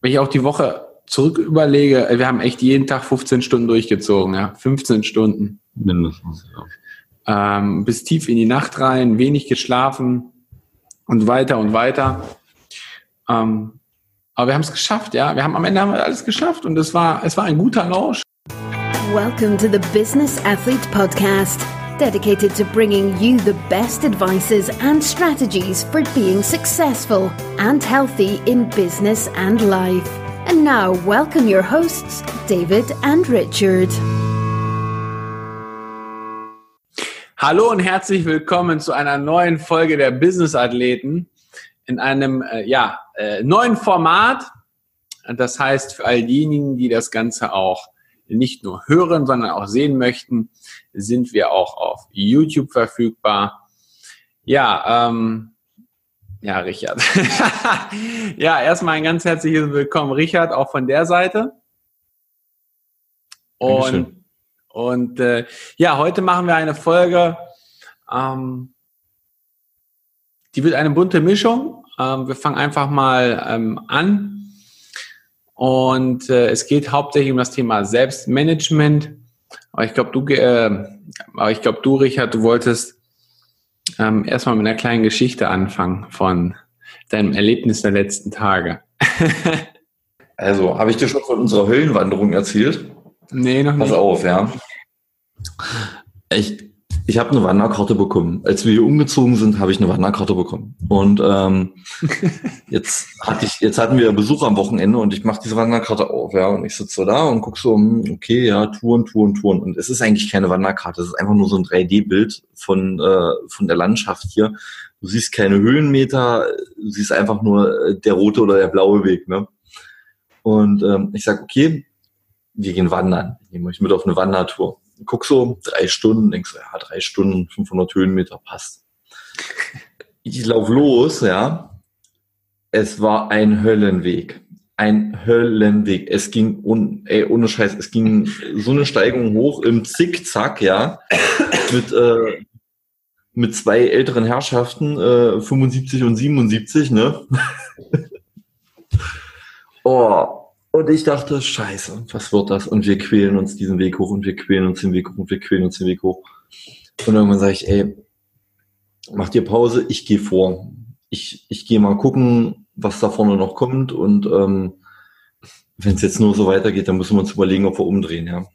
wenn ich auch die Woche zurück überlege, wir haben echt jeden Tag 15 Stunden durchgezogen, ja, 15 Stunden. Mindestens, ja. Ähm, bis tief in die Nacht rein, wenig geschlafen und weiter und weiter. Ähm, aber wir haben es geschafft, ja. Wir haben am Ende haben wir alles geschafft und es war, es war ein guter Launch. Welcome to the Business Athlete Podcast, dedicated to bringing you the best advices and strategies for being successful and healthy in business and life. And now, welcome your hosts, David and Richard. Hallo und herzlich willkommen zu einer neuen Folge der Business Athleten in einem äh, ja, äh, neuen Format. Das heißt, für all diejenigen, die das Ganze auch nicht nur hören, sondern auch sehen möchten, sind wir auch auf YouTube verfügbar. Ja, ähm, ja, Richard. ja, erstmal ein ganz herzliches Willkommen, Richard, auch von der Seite. Und, und äh, ja, heute machen wir eine Folge, ähm, die wird eine bunte Mischung. Ähm, wir fangen einfach mal ähm, an. Und äh, es geht hauptsächlich um das Thema Selbstmanagement. Aber ich glaube, du, äh, aber ich glaube, du, Richard, du wolltest ähm, erstmal mit einer kleinen Geschichte anfangen von deinem Erlebnis der letzten Tage. also, habe ich dir schon von unserer Höllenwanderung erzählt? Nee, noch nicht. Pass auf, ja. Ich ich habe eine Wanderkarte bekommen. Als wir hier umgezogen sind, habe ich eine Wanderkarte bekommen. Und ähm, jetzt hatte ich, jetzt hatten wir Besuch am Wochenende und ich mache diese Wanderkarte auf, ja. Und ich sitze so da und gucke so, hm, okay, ja, Touren, Touren, Touren. Und es ist eigentlich keine Wanderkarte, es ist einfach nur so ein 3D-Bild von, äh, von der Landschaft hier. Du siehst keine Höhenmeter, du siehst einfach nur äh, der rote oder der blaue Weg, ne? Und ähm, ich sag, okay, wir gehen wandern. Ich nehme euch mit auf eine Wandertour guck so, drei Stunden, denkst du, ja, drei Stunden, 500 Höhenmeter passt. Ich lauf los, ja. Es war ein Höllenweg. Ein Höllenweg. Es ging, un, ey, ohne Scheiß, es ging so eine Steigung hoch im Zickzack, ja. Mit, äh, mit zwei älteren Herrschaften, äh, 75 und 77, ne? oh, und ich dachte, scheiße, was wird das? Und wir quälen uns diesen Weg hoch und wir quälen uns den Weg hoch und wir quälen uns den Weg hoch. Und irgendwann sage ich, ey, mach dir Pause, ich gehe vor. Ich, ich gehe mal gucken, was da vorne noch kommt. Und ähm, wenn es jetzt nur so weitergeht, dann müssen wir uns überlegen, ob wir umdrehen, ja.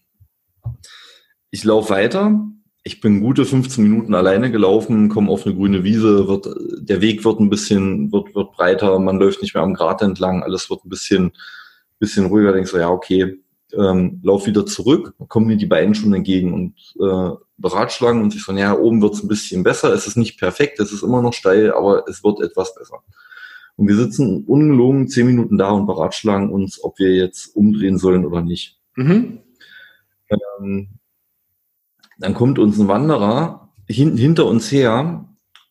Ich laufe weiter. Ich bin gute 15 Minuten alleine gelaufen, komme auf eine grüne Wiese, wird, der Weg wird ein bisschen, wird, wird breiter, man läuft nicht mehr am Grat entlang, alles wird ein bisschen bisschen ruhiger, denkst du, ja, okay, ähm, lauf wieder zurück, kommen mir die beiden schon entgegen und äh, beratschlagen und sich so, ja, oben wird's ein bisschen besser, es ist nicht perfekt, es ist immer noch steil, aber es wird etwas besser. Und wir sitzen ungelogen zehn Minuten da und beratschlagen uns, ob wir jetzt umdrehen sollen oder nicht. Mhm. Ähm, dann kommt uns ein Wanderer hin, hinter uns her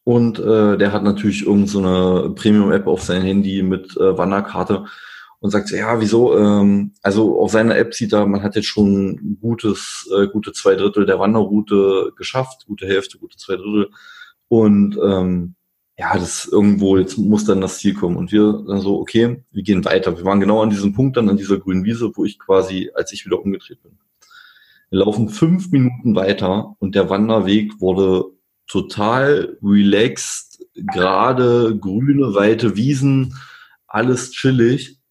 und äh, der hat natürlich irgendeine so Premium-App auf sein Handy mit äh, Wanderkarte und sagt, ja, wieso? Ähm, also auf seiner App sieht er, man hat jetzt schon gutes, äh, gute zwei Drittel der Wanderroute geschafft, gute Hälfte, gute zwei Drittel. Und ähm, ja, das irgendwo, jetzt muss dann das Ziel kommen. Und wir dann so, okay, wir gehen weiter. Wir waren genau an diesem Punkt dann an dieser grünen Wiese, wo ich quasi, als ich wieder umgedreht bin. Wir laufen fünf Minuten weiter und der Wanderweg wurde total relaxed, gerade grüne, weite Wiesen, alles chillig.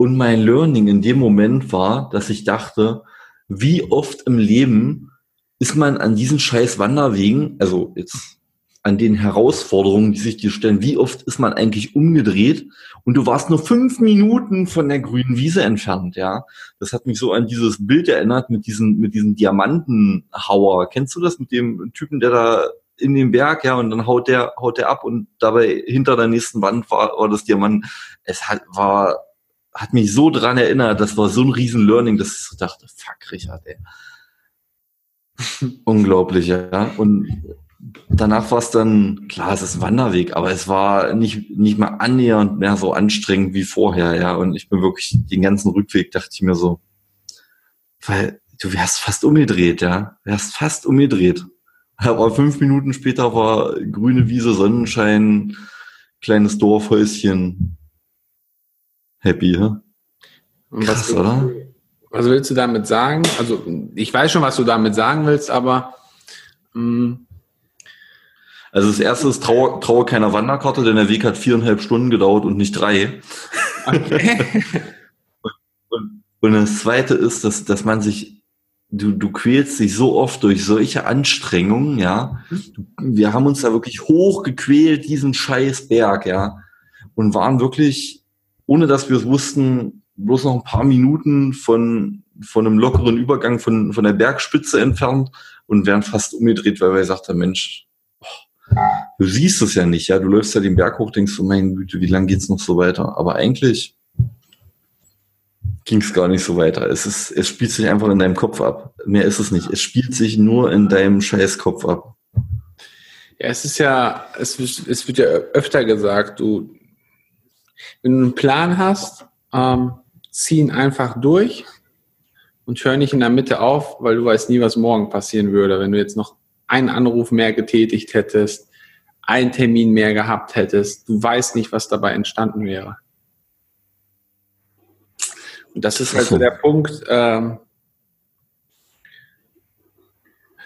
Und mein Learning in dem Moment war, dass ich dachte, wie oft im Leben ist man an diesen scheiß Wanderwegen, also jetzt an den Herausforderungen, die sich dir stellen, wie oft ist man eigentlich umgedreht und du warst nur fünf Minuten von der grünen Wiese entfernt, ja. Das hat mich so an dieses Bild erinnert mit diesem, mit diesem Diamantenhauer. Kennst du das mit dem Typen, der da in den Berg, ja, und dann haut der, haut der ab und dabei hinter der nächsten Wand war, war das Diamant. Es hat, war hat mich so dran erinnert, das war so ein riesen Learning, dass ich so dachte, fuck, Richard, ey. Unglaublich, ja. Und danach war es dann, klar, es ist ein Wanderweg, aber es war nicht, nicht mal annähernd mehr so anstrengend wie vorher, ja. Und ich bin wirklich den ganzen Rückweg, dachte ich mir so, weil du wärst fast umgedreht, ja. Wärst fast umgedreht. Aber fünf Minuten später war grüne Wiese, Sonnenschein, kleines Dorfhäuschen, happy, ja? Krass, was, oder? Was willst du damit sagen? Also, ich weiß schon, was du damit sagen willst, aber. Mh. Mm. Also das erste ist traue, traue keiner Wanderkarte, denn der Weg hat viereinhalb Stunden gedauert und nicht drei. Okay. und, und, und das zweite ist, dass, dass man sich du, du quälst dich so oft durch solche Anstrengungen, ja. Wir haben uns da wirklich hochgequält, diesen scheiß Berg, ja. Und waren wirklich, ohne dass wir es wussten, bloß noch ein paar Minuten von, von einem lockeren Übergang von, von der Bergspitze entfernt und wären fast umgedreht, weil wir gesagt haben, Mensch, oh, du siehst es ja nicht, ja, du läufst ja den Berg hoch, denkst du, mein Güte, wie lange geht's noch so weiter? Aber eigentlich ging es gar nicht so weiter. Es ist, es spielt sich einfach in deinem Kopf ab. Mehr ist es nicht. Es spielt sich nur in deinem Scheißkopf ab. Ja, es ist ja, es, es wird ja öfter gesagt, du, wenn du einen Plan hast, ähm, zieh ihn einfach durch und hör nicht in der Mitte auf, weil du weißt nie, was morgen passieren würde. Wenn du jetzt noch einen Anruf mehr getätigt hättest, einen Termin mehr gehabt hättest, du weißt nicht, was dabei entstanden wäre. Und das ist halt so der Punkt, ähm,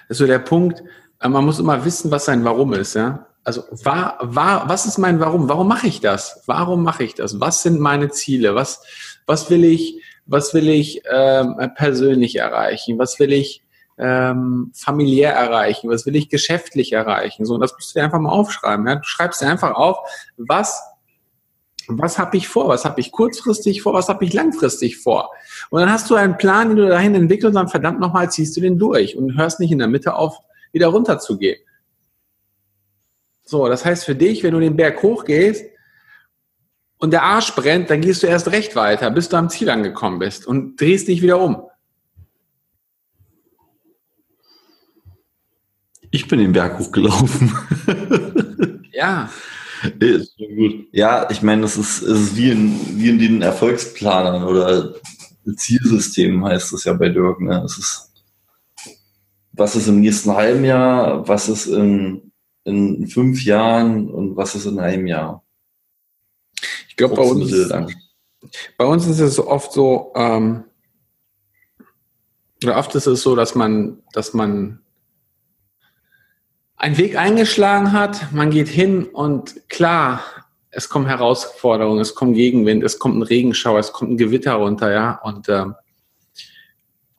das ist so der Punkt, äh, man muss immer wissen, was sein Warum ist, ja. Also war, war, was ist mein Warum? Warum mache ich das? Warum mache ich das? Was sind meine Ziele? Was, was will ich, was will ich ähm, persönlich erreichen? Was will ich ähm, familiär erreichen? Was will ich geschäftlich erreichen? So, und das musst du dir einfach mal aufschreiben. Ja? Du schreibst dir einfach auf, was was habe ich vor? Was habe ich kurzfristig vor? Was habe ich langfristig vor? Und dann hast du einen Plan, den du dahin entwickelst und dann verdammt nochmal ziehst du den durch und hörst nicht in der Mitte auf, wieder runter zu gehen. So, das heißt für dich, wenn du den Berg hochgehst und der Arsch brennt, dann gehst du erst recht weiter, bis du am Ziel angekommen bist und drehst dich wieder um. Ich bin den Berg hochgelaufen. ja. Ja, ich meine, das ist, ist wie, in, wie in den Erfolgsplanern oder Zielsystemen heißt es ja bei Dirk. Ne? Es ist, was ist im nächsten halben Jahr, was ist in, in fünf Jahren und was ist in einem Jahr. Ich glaube, bei uns, bei uns ist es oft so, ähm, oder oft ist es so, dass man, dass man einen Weg eingeschlagen hat, man geht hin und klar, es kommen Herausforderungen, es kommt Gegenwind, es kommt ein Regenschauer, es kommt ein Gewitter runter, ja, und, äh,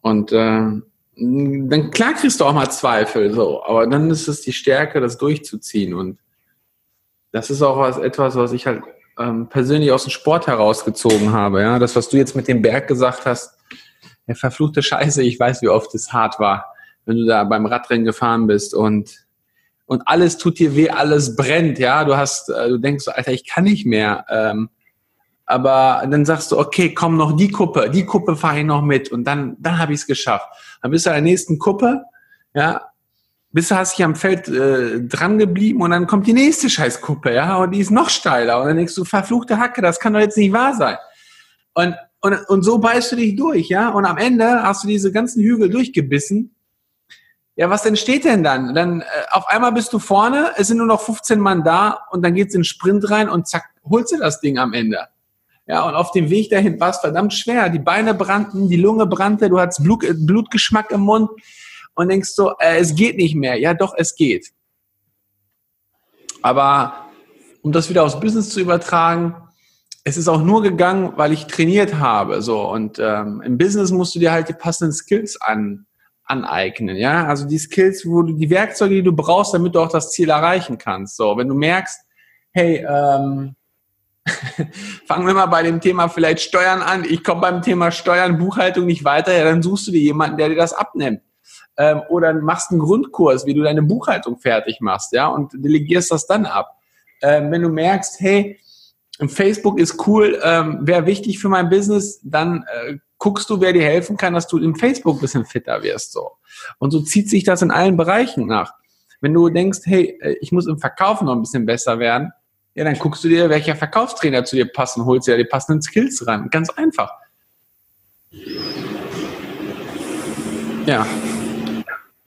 und äh, dann klar kriegst du auch mal Zweifel, so, aber dann ist es die Stärke, das durchzuziehen. Und das ist auch was, etwas, was ich halt ähm, persönlich aus dem Sport herausgezogen habe, ja, das, was du jetzt mit dem Berg gesagt hast, der verfluchte Scheiße, ich weiß, wie oft es hart war, wenn du da beim Radrennen gefahren bist und und alles tut dir weh, alles brennt, ja, du hast, äh, du denkst Alter, ich kann nicht mehr. Ähm, aber dann sagst du, okay, komm noch die Kuppe, die Kuppe fahre ich noch mit und dann, dann habe ich es geschafft. Dann bist du an der nächsten Kuppe, ja, bist du hast dich am Feld äh, dran geblieben und dann kommt die nächste Scheißkuppe, ja, und die ist noch steiler und dann denkst du, verfluchte Hacke, das kann doch jetzt nicht wahr sein. Und, und, und so beißt du dich durch, ja, und am Ende hast du diese ganzen Hügel durchgebissen ja, was entsteht denn dann? Dann äh, auf einmal bist du vorne, es sind nur noch 15 Mann da und dann geht's in den Sprint rein und zack, holst du das Ding am Ende. Ja, und auf dem Weg dahin war es verdammt schwer. Die Beine brannten, die Lunge brannte, du hattest Blut, äh, Blutgeschmack im Mund und denkst so, äh, es geht nicht mehr. Ja, doch, es geht. Aber um das wieder aufs Business zu übertragen, es ist auch nur gegangen, weil ich trainiert habe. So und ähm, im Business musst du dir halt die passenden Skills an aneignen, ja, also die Skills, wo du die Werkzeuge, die du brauchst, damit du auch das Ziel erreichen kannst. So, wenn du merkst, hey, ähm, fangen wir mal bei dem Thema vielleicht Steuern an. Ich komme beim Thema Steuern, Buchhaltung nicht weiter, ja, dann suchst du dir jemanden, der dir das abnimmt. Ähm, oder machst einen Grundkurs, wie du deine Buchhaltung fertig machst, ja, und delegierst das dann ab. Ähm, wenn du merkst, hey, Facebook ist cool, ähm, wäre wichtig für mein Business, dann äh, guckst du, wer dir helfen kann, dass du im Facebook bisschen fitter wirst. So. Und so zieht sich das in allen Bereichen nach. Wenn du denkst, hey, äh, ich muss im Verkauf noch ein bisschen besser werden, ja, dann guckst du dir, welcher Verkaufstrainer zu dir passt und holst dir die passenden Skills ran. Ganz einfach. Ja.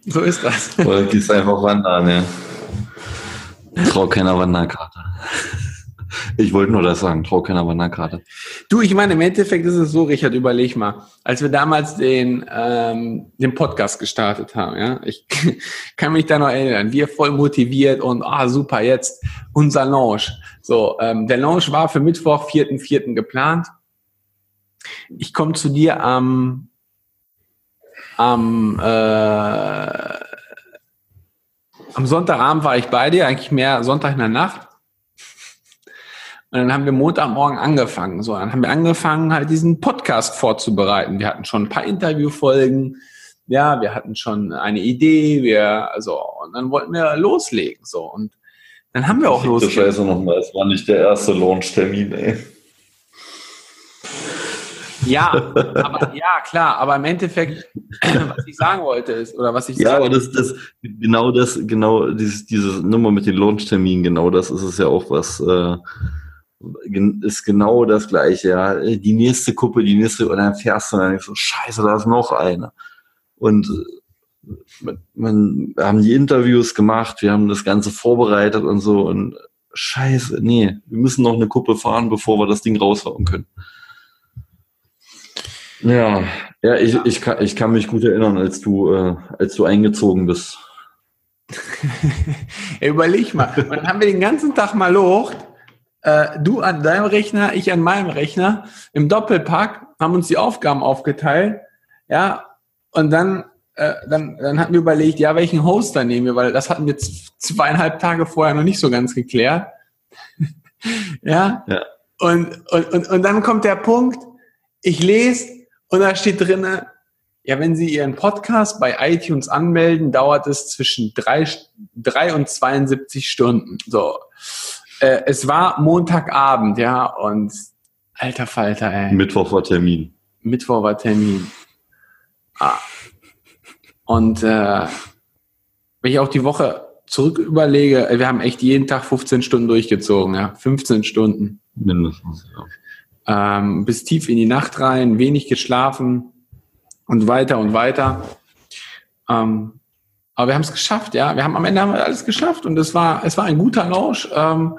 So ist das. Oder gehst einfach wandern, ja. Trau keiner Wanderkarte. Ich wollte nur das sagen, trau keiner Wanderkarte. Du, ich meine, im Endeffekt ist es so, Richard, überleg mal, als wir damals den, ähm, den Podcast gestartet haben, ja, ich kann mich da noch erinnern, wir voll motiviert und, ah, super, jetzt unser Launch. So, ähm, der Launch war für Mittwoch, 4.4. geplant. Ich komme zu dir am, am, äh, am Sonntagabend war ich bei dir, eigentlich mehr Sonntag in der Nacht. Und dann haben wir Montagmorgen angefangen. So, dann haben wir angefangen, halt diesen Podcast vorzubereiten. Wir hatten schon ein paar Interviewfolgen. Ja, wir hatten schon eine Idee. Wir, also, und dann wollten wir loslegen. So, und dann haben wir auch losgelegt. Scheiße nochmal, es war nicht der erste Launch-Termin, ey. Ja, aber, ja, klar, aber im Endeffekt, was ich sagen wollte ist, oder was ich Ja, aber das, das, genau das, genau dieses, diese Nummer mit den Launch-Terminen, genau das ist es ja auch, was, äh, ist genau das gleiche, ja. Die nächste Kuppe, die nächste, und dann fährst du und dann denkst du, scheiße, da ist noch eine. Und man, äh, man, wir haben die Interviews gemacht, wir haben das Ganze vorbereitet und so und scheiße, nee, wir müssen noch eine Kuppe fahren, bevor wir das Ding raushauen können. Ja, ja, ich, ich, kann, ich kann mich gut erinnern, als du, äh, als du eingezogen bist. Überleg mal, dann haben wir den ganzen Tag mal locht äh, du an deinem Rechner, ich an meinem Rechner, im Doppelpack, haben uns die Aufgaben aufgeteilt, ja, und dann, äh, dann, dann hatten wir überlegt, ja, welchen Hoster nehmen wir, weil das hatten wir zweieinhalb Tage vorher noch nicht so ganz geklärt. ja? ja. Und, und, und, und dann kommt der Punkt, ich lese und da steht drinne, ja, wenn Sie Ihren Podcast bei iTunes anmelden, dauert es zwischen drei, drei und 72 Stunden. So äh, es war Montagabend, ja, und alter Falter, ey. Mittwoch war Termin. Mittwoch war Termin. Ah. Und äh, wenn ich auch die Woche zurück überlege, wir haben echt jeden Tag 15 Stunden durchgezogen, ja, 15 Stunden. Mindestens, ja. Ähm, bis tief in die Nacht rein, wenig geschlafen und weiter und weiter. Ähm, aber wir haben es geschafft, ja. Wir haben am Ende haben wir alles geschafft und es war, es war ein guter Launch. Ähm,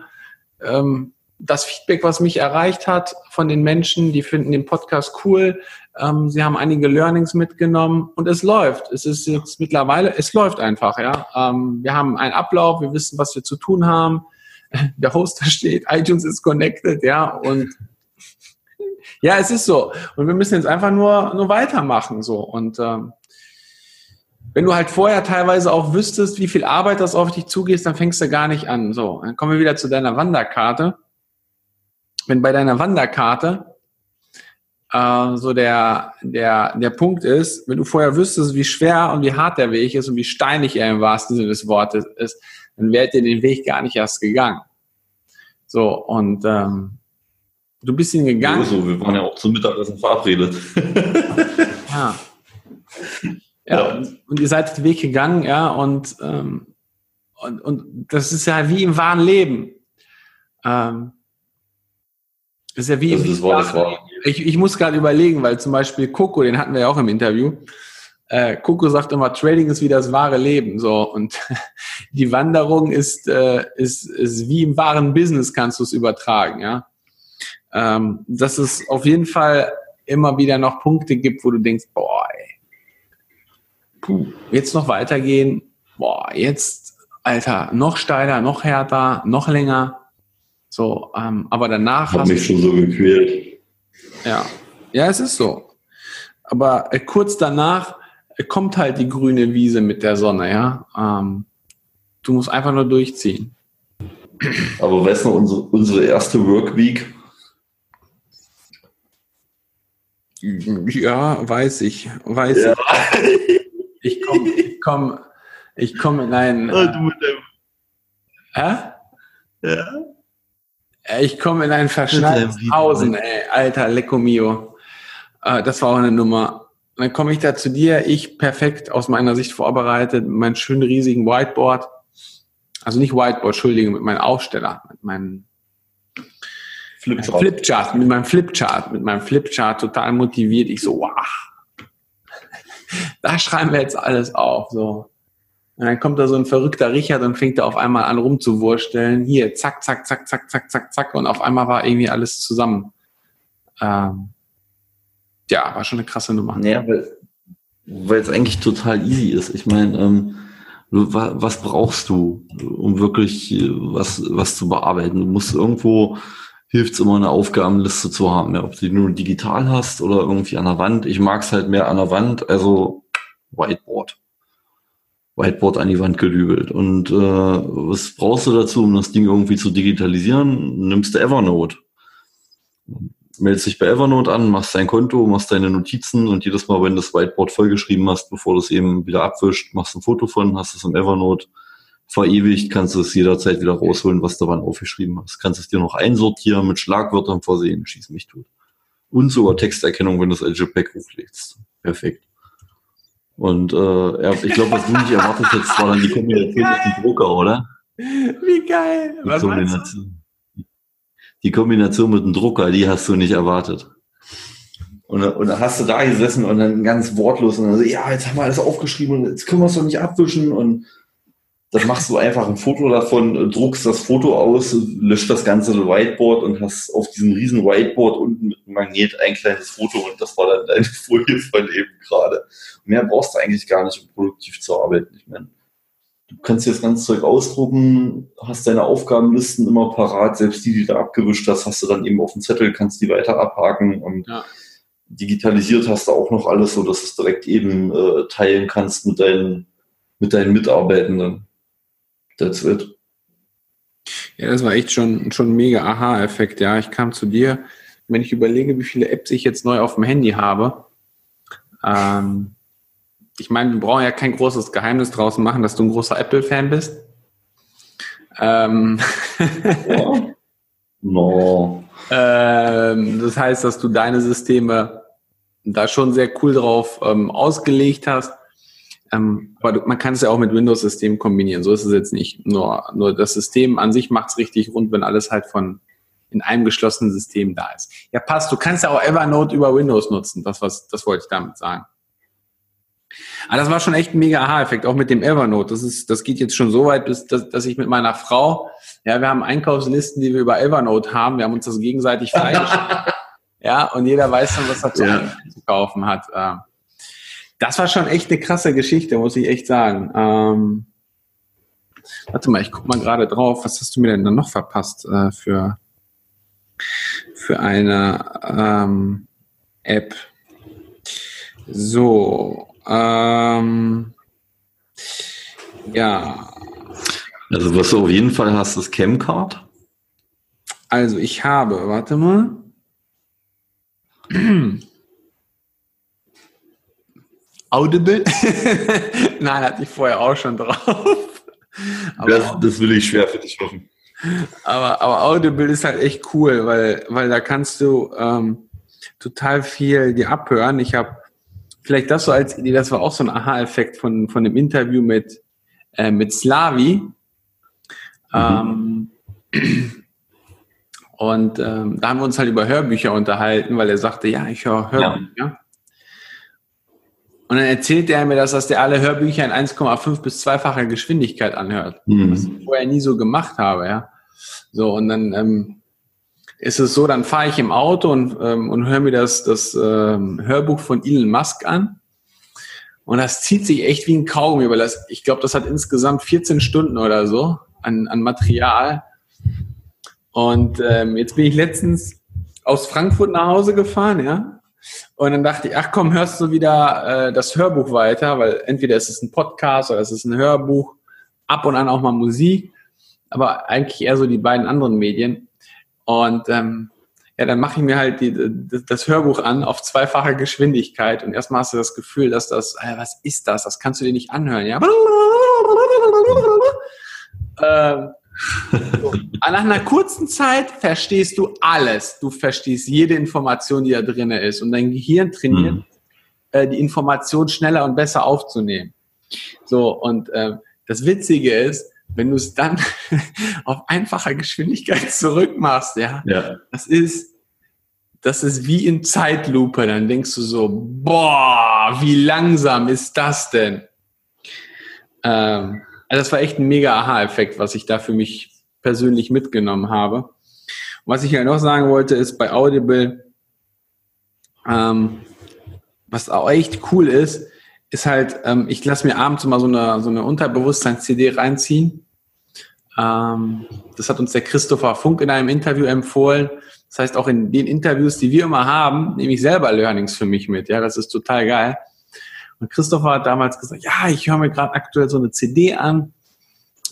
ähm, das Feedback, was mich erreicht hat von den Menschen, die finden den Podcast cool. Ähm, sie haben einige Learnings mitgenommen und es läuft. Es ist jetzt mittlerweile, es läuft einfach, ja. Ähm, wir haben einen Ablauf, wir wissen, was wir zu tun haben. Der Hoster steht, iTunes ist connected, ja, und ja, es ist so. Und wir müssen jetzt einfach nur, nur weitermachen, so. Und ähm, wenn du halt vorher teilweise auch wüsstest, wie viel Arbeit das auf dich zugeht, dann fängst du gar nicht an. So, dann kommen wir wieder zu deiner Wanderkarte. Wenn bei deiner Wanderkarte äh, so der, der, der Punkt ist, wenn du vorher wüsstest, wie schwer und wie hart der Weg ist und wie steinig er im wahrsten Sinne des Wortes ist, dann wärt ihr den Weg gar nicht erst gegangen. So, und ähm, du bist ihn gegangen. So, wir waren ja auch zum Mittagessen verabredet. ja. Ja, Und, und, ihr seid den Weg gegangen, ja, und, ähm, und, und das ist ja wie im wahren Leben. Ähm, das ist ja wie, das war, das war. Ich, ich muss gerade überlegen, weil zum Beispiel Coco, den hatten wir ja auch im Interview. Äh, Coco sagt immer, Trading ist wie das wahre Leben. So und die Wanderung ist, äh, ist, ist wie im wahren Business kannst du es übertragen, ja. Ähm, dass es auf jeden Fall immer wieder noch Punkte gibt, wo du denkst, boah, ey, puh, jetzt noch weitergehen, boah, jetzt, Alter, noch steiler, noch härter, noch länger. So, ähm, aber danach. Hat mich schon so gequält. Ja, ja, es ist so. Aber äh, kurz danach äh, kommt halt die grüne Wiese mit der Sonne, ja. Ähm, du musst einfach nur durchziehen. Aber weißt du, unsere, unsere erste Workweek? Ja, weiß ich, weiß ja. ich. Ich komme ich komm, ich komm in ein. Oh, du mit dem. Hä? Ja. Ich komme in ein verschneites Hausen, ey, alter Lecco mio. Äh, das war auch eine Nummer. dann komme ich da zu dir, ich perfekt aus meiner Sicht vorbereitet, mit meinem schönen riesigen Whiteboard. Also nicht Whiteboard, Entschuldigung, mit meinem Aufsteller, mit meinem Flipchart. Flipchart, mit meinem Flipchart, mit meinem Flipchart total motiviert. Ich so, wow, da schreiben wir jetzt alles auf. So. Und dann kommt da so ein verrückter Richard und fängt da auf einmal an rumzuwursteln. Hier, zack, zack, zack, zack, zack, zack, zack. Und auf einmal war irgendwie alles zusammen. Ähm, ja, war schon eine krasse Nummer. Ja, weil, es eigentlich total easy ist. Ich meine, ähm, was brauchst du, um wirklich äh, was, was zu bearbeiten? Du musst irgendwo, hilft es immer eine Aufgabenliste zu haben, ja, ob du die nur digital hast oder irgendwie an der Wand. Ich mag es halt mehr an der Wand, also Whiteboard. Whiteboard an die Wand gedübelt. Und äh, was brauchst du dazu, um das Ding irgendwie zu digitalisieren? Nimmst du Evernote. Meldest dich bei Evernote an, machst dein Konto, machst deine Notizen und jedes Mal, wenn du das Whiteboard vollgeschrieben hast, bevor du es eben wieder abwischt, machst ein Foto von, hast es im Evernote verewigt, kannst du es jederzeit wieder rausholen, was du wann aufgeschrieben hast. Kannst es dir noch einsortieren, mit Schlagwörtern versehen, schieß mich tot. Und sogar Texterkennung, wenn du es als JPEG hochlegst. Perfekt. Und äh, ja, ich glaube, was du nicht erwartet hättest, war dann die Kombination mit dem Drucker, oder? Wie geil! Die was Kombination, die Kombination mit dem Drucker, die hast du nicht erwartet. Und, und dann hast du da gesessen und dann ganz wortlos und dann so, ja, jetzt haben wir alles aufgeschrieben und jetzt können wir es doch nicht abwischen und dann machst du einfach ein Foto davon, druckst das Foto aus, löscht das ganze Whiteboard und hast auf diesem riesen Whiteboard unten mit einem Magnet ein kleines Foto und das war dann deine Folie von eben gerade. Mehr brauchst du eigentlich gar nicht, um produktiv zu arbeiten. Ich meine, du kannst dir das ganze Zeug ausdrucken, hast deine Aufgabenlisten immer parat, selbst die, die du abgewischt hast, hast du dann eben auf dem Zettel, kannst die weiter abhaken und ja. digitalisiert hast du auch noch alles, so dass du es direkt eben äh, teilen kannst mit deinen, mit deinen Mitarbeitenden. That's it. Ja, das war echt schon, schon ein mega Aha-Effekt. Ja, ich kam zu dir, wenn ich überlege, wie viele Apps ich jetzt neu auf dem Handy habe. Ähm, ich meine, wir brauchen ja kein großes Geheimnis draußen machen, dass du ein großer Apple-Fan bist. Ähm, no. ähm, das heißt, dass du deine Systeme da schon sehr cool drauf ähm, ausgelegt hast. Ähm, aber du, man kann es ja auch mit Windows-Systemen kombinieren. So ist es jetzt nicht. Nur, nur das System an sich macht es richtig rund, wenn alles halt von in einem geschlossenen System da ist. Ja, passt. Du kannst ja auch Evernote über Windows nutzen. Das, was, das wollte ich damit sagen. Aber das war schon echt ein mega Aha-Effekt, auch mit dem Evernote. Das ist, das geht jetzt schon so weit, bis, dass, dass ich mit meiner Frau, ja, wir haben Einkaufslisten, die wir über Evernote haben. Wir haben uns das gegenseitig freigeschaltet. ja, und jeder weiß dann, was er zu, ja. zu kaufen hat. Das war schon echt eine krasse Geschichte, muss ich echt sagen. Ähm, warte mal, ich guck mal gerade drauf. Was hast du mir denn dann noch verpasst äh, für, für eine ähm, App? So, ähm, ja. Also was du auf jeden Fall hast, ist Camcard. Also ich habe, warte mal. Audible? Nein, hatte ich vorher auch schon drauf. Das, das, will ich schwer für dich hoffen. Aber, aber Audible ist halt echt cool, weil, weil da kannst du ähm, total viel dir abhören. Ich habe vielleicht das so als Idee, das war auch so ein Aha-Effekt von, von dem Interview mit, äh, mit Slavi. Mhm. Ähm, und ähm, da haben wir uns halt über Hörbücher unterhalten, weil er sagte, ja, ich höre Hörbücher. Ja. Und dann erzählt er mir, dass, dass der alle Hörbücher in 1,5 bis zweifacher Geschwindigkeit anhört. Mhm. Was ich vorher nie so gemacht habe, ja. So, und dann ähm, ist es so, dann fahre ich im Auto und, ähm, und höre mir das, das ähm, Hörbuch von Elon Musk an. Und das zieht sich echt wie ein Kaugummi, weil das, ich glaube, das hat insgesamt 14 Stunden oder so an, an Material. Und ähm, jetzt bin ich letztens aus Frankfurt nach Hause gefahren, ja. Und dann dachte ich, ach komm, hörst du wieder äh, das Hörbuch weiter, weil entweder ist es ein Podcast oder es ist ein Hörbuch, ab und an auch mal Musik, aber eigentlich eher so die beiden anderen Medien. Und ähm, ja, dann mache ich mir halt die, das Hörbuch an auf zweifacher Geschwindigkeit und erstmal hast du das Gefühl, dass das, äh, was ist das? Das kannst du dir nicht anhören, ja? ähm, so. Nach einer kurzen Zeit verstehst du alles. Du verstehst jede Information, die da drin ist. Und dein Gehirn trainiert, mhm. äh, die Information schneller und besser aufzunehmen. So, und äh, das Witzige ist, wenn du es dann auf einfacher Geschwindigkeit zurückmachst, ja, ja, das ist, das ist wie in Zeitlupe. Dann denkst du so, boah, wie langsam ist das denn? Ähm, also das war echt ein mega Aha-Effekt, was ich da für mich persönlich mitgenommen habe. Und was ich ja noch sagen wollte, ist bei Audible, ähm, was auch echt cool ist, ist halt, ähm, ich lasse mir abends immer so eine, so eine Unterbewusstseins-CD reinziehen. Ähm, das hat uns der Christopher Funk in einem Interview empfohlen. Das heißt, auch in den Interviews, die wir immer haben, nehme ich selber Learnings für mich mit. Ja, das ist total geil. Und Christopher hat damals gesagt, ja, ich höre mir gerade aktuell so eine CD an,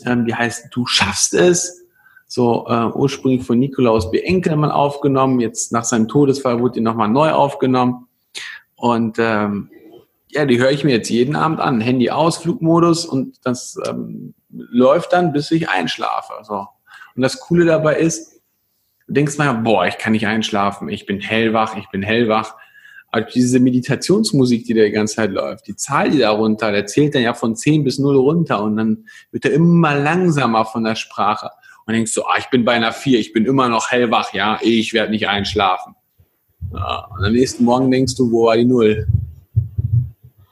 ähm, die heißt Du schaffst es. So äh, ursprünglich von Nikolaus B. Enkelmann aufgenommen. Jetzt nach seinem Todesfall wurde die nochmal neu aufgenommen. Und ähm, ja, die höre ich mir jetzt jeden Abend an. Handy aus, Flugmodus und das ähm, läuft dann, bis ich einschlafe. So. Und das Coole dabei ist, du denkst mal, boah, ich kann nicht einschlafen, ich bin hellwach, ich bin hellwach. Aber diese Meditationsmusik, die da die ganze Zeit läuft, die Zahl, die da runter, der zählt dann ja von 10 bis 0 runter und dann wird er immer langsamer von der Sprache. Und denkst du, ah, ich bin bei einer 4, ich bin immer noch hellwach, ja, ich werde nicht einschlafen. Ja, und am nächsten Morgen denkst du, wo war die Null?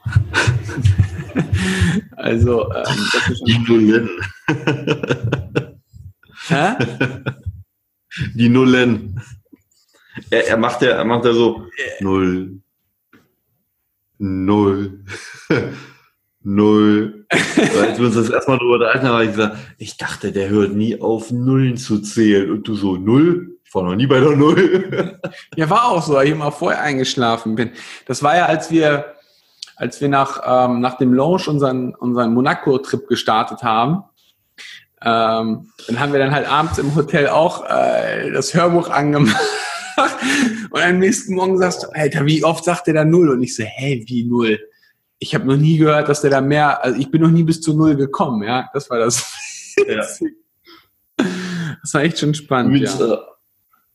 also, ähm, das ist Die Nullen. Hä? Die Nullen. Er, er macht ja, er macht ja so Null. Null. Null. Als wir uns das erstmal drüber unterhalten haben, habe ich gesagt, ich dachte, der hört nie auf Nullen zu zählen. Und du so, Null? Ich war noch nie bei der Null. Ja, war auch so, weil ich immer vorher eingeschlafen bin. Das war ja, als wir, als wir nach, ähm, nach dem Launch unseren, unseren Monaco-Trip gestartet haben. Ähm, dann haben wir dann halt abends im Hotel auch äh, das Hörbuch angemacht. Und am nächsten Morgen sagst du, Alter, wie oft sagt der da Null? Und ich so, hä, wie Null? Ich habe noch nie gehört, dass der da mehr, also ich bin noch nie bis zu Null gekommen, ja. Das war das. Ja. Das war echt schon spannend, Mit, ja. äh,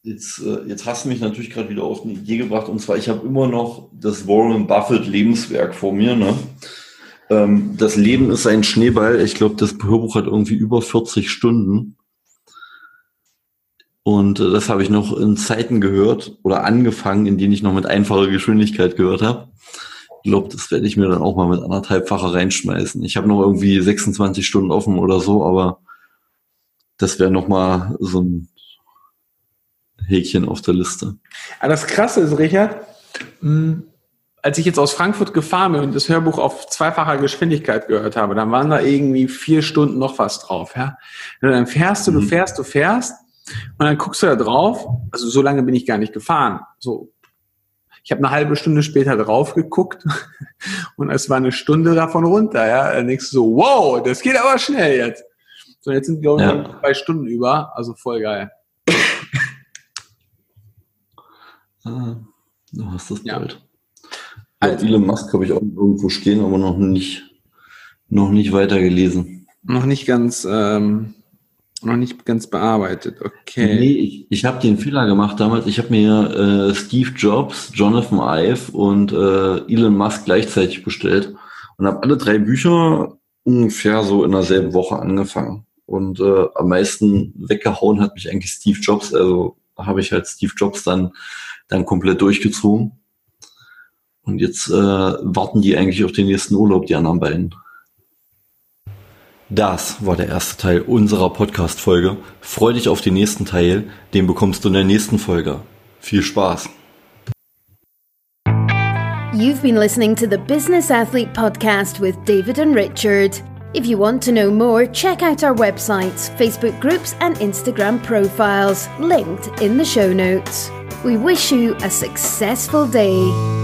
jetzt, äh, jetzt hast du mich natürlich gerade wieder auf eine Idee gebracht. Und zwar, ich habe immer noch das Warren Buffett Lebenswerk vor mir. Ne? Ähm, das Leben ist ein Schneeball. Ich glaube, das Hörbuch hat irgendwie über 40 Stunden. Und äh, das habe ich noch in Zeiten gehört oder angefangen, in denen ich noch mit einfacher Geschwindigkeit gehört habe. Ich glaube, das werde ich mir dann auch mal mit anderthalbfacher reinschmeißen. Ich habe noch irgendwie 26 Stunden offen oder so, aber das wäre noch mal so ein Häkchen auf der Liste. Aber das Krasse ist, Richard, mh, als ich jetzt aus Frankfurt gefahren bin und das Hörbuch auf zweifacher Geschwindigkeit gehört habe, dann waren da irgendwie vier Stunden noch was drauf. Ja? Und dann fährst du, du Mhm. fährst, du fährst und dann guckst du da drauf. Also so lange bin ich gar nicht gefahren. So, ich habe eine halbe Stunde später drauf geguckt und es war eine Stunde davon runter. Ja, dann denkst du so, wow, das geht aber schnell jetzt. So, jetzt sind ich Ja. noch zwei Stunden über, also voll geil. Ah, du hast das Ja. bald. Also- Elon Musk habe ich auch irgendwo stehen, aber noch nicht, noch nicht weitergelesen. Noch nicht ganz, ähm, noch nicht ganz bearbeitet. Okay. Nee, ich, ich habe den Fehler gemacht damals. Ich habe mir äh, Steve Jobs, Jonathan Ive und äh, Elon Musk gleichzeitig bestellt und habe alle drei Bücher ungefähr so in derselben Woche angefangen. Und äh, am meisten weggehauen hat mich eigentlich Steve Jobs. Also habe ich halt Steve Jobs dann, dann komplett durchgezogen. Und jetzt äh, warten die eigentlich auf den nächsten Urlaub, die anderen beiden. Das war der erste Teil unserer Podcast-Folge. Freu dich auf den nächsten Teil, den bekommst du in der nächsten Folge. Viel Spaß! You've been listening to the Business Athlete Podcast with David and Richard. If you want to know more, check out our websites, Facebook groups, and Instagram profiles, linked in the show notes. We wish you a successful day.